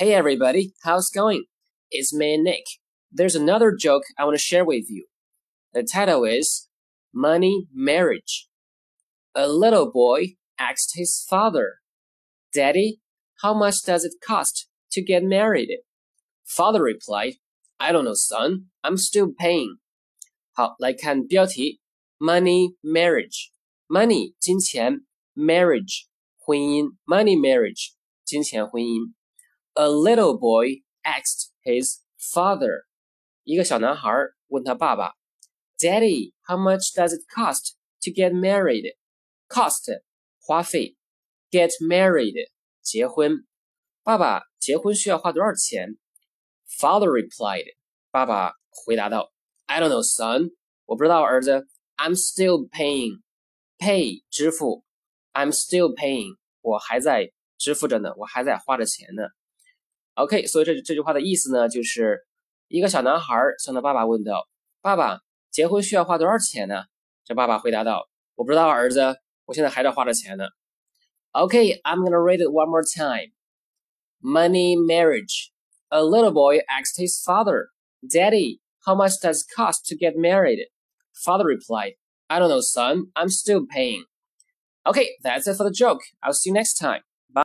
Hey everybody, how's it going? It's me, Nick. There's another joke I want to share with you. The title is Money Marriage. A little boy asked his father, Daddy, how much does it cost to get married? Father replied, I don't know, son. I'm still paying. 好，来看标题：Money Marriage。Money 金钱，Marriage 婚姻，Money Marriage 金钱婚姻。 A little boy asked his father. 一个小男孩问他爸爸，Daddy, how much does it cost to get married? Cost 花费，get married 结婚。爸爸，结婚需要花多少钱？Father replied. 爸爸回答道：“I don't know, son. 我不知道，儿子。I'm still paying. Pay 支付。I'm still paying. 我还在支付着呢，我还在花着钱呢。 OK，所以这这句话的意思呢，就是一个小男孩向他爸爸问道：“爸爸，结婚需要花多少钱呢？”这爸爸回答道：“我不知道，儿子，我现在还在花着钱呢。” OK，I'm gonna read it one more time. Money marriage. A little boy asked his father. Daddy, how much does it cost to get married? Father replied, I don't know, son. I'm still paying. Okay, that's it for the joke. I'll see you next time.